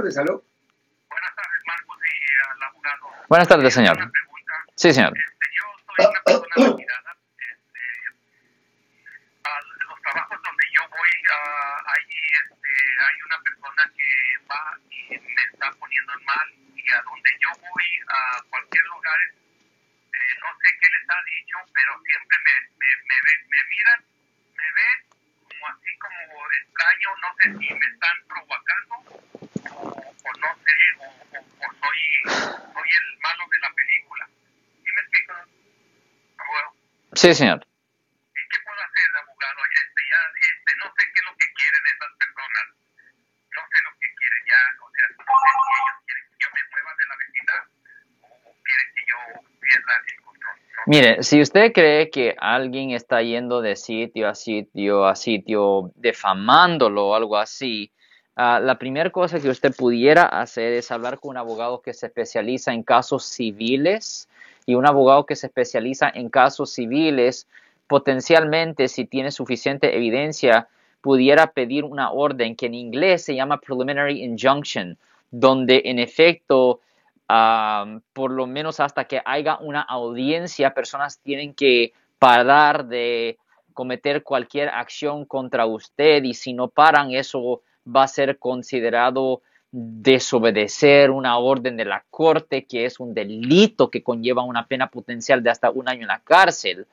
tardes, ¿aló? Buenas tardes, Marcos y al abogado. Buenas tardes, señor. Una pregunta. Sí, señor. Este, yo soy una persona retirada. Este, a los trabajos donde yo voy, ah, ahí este, hay una persona que va y me está poniendo en mal. Y a donde yo voy, a cualquier lugar, eh, no sé qué les ha dicho, pero siempre me, me, me, me miran, me ven como así como extraño. No sé si me están provocando o, o no sé, o, o, o soy, soy el malo de la película. ¿Sí me explico? Abogado? Sí, señor. ¿Y qué puedo hacer, abogado? Este, ya, este, no sé qué es lo que quieren esas personas. No sé lo que quieren ya. O sea, no sé si ellos quieren que yo me mueva de la vecindad o, o quieren que yo pierda el control. No Mire, si usted cree que alguien está yendo de sitio a sitio a sitio, defamándolo o algo así, ah, la primera cosa que usted pudiera hacer es hablar con un abogado que se especializa en casos civiles y un abogado que se especializa en casos civiles, potencialmente, si tiene suficiente evidencia, pudiera pedir una orden que en inglés se llama preliminary injunction, donde en efecto um, por lo menos hasta que haya una audiencia, personas tienen que parar de cometer cualquier acción contra usted y si no paran, eso va a ser considerado desobedecer una orden de la corte, que es un delito que conlleva una pena potencial de hasta un año en la cárcel.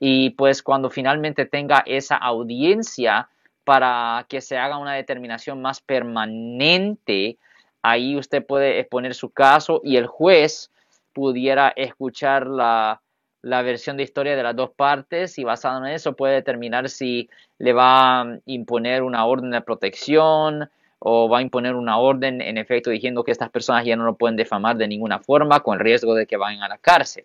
Y pues cuando finalmente tenga esa audiencia para que se haga una determinación más permanente, ahí usted puede exponer su caso y el juez pudiera escuchar la, la versión de historia de las dos partes y basado en eso puede determinar si le va a imponer una orden de protección o va a imponer una orden en efecto diciendo que estas personas ya no lo pueden defamar de ninguna forma con riesgo de que vayan a la cárcel.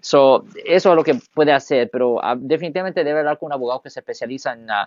So, eso es lo que puede hacer, pero uh, definitivamente debe hablar con un abogado que se especializa en uh,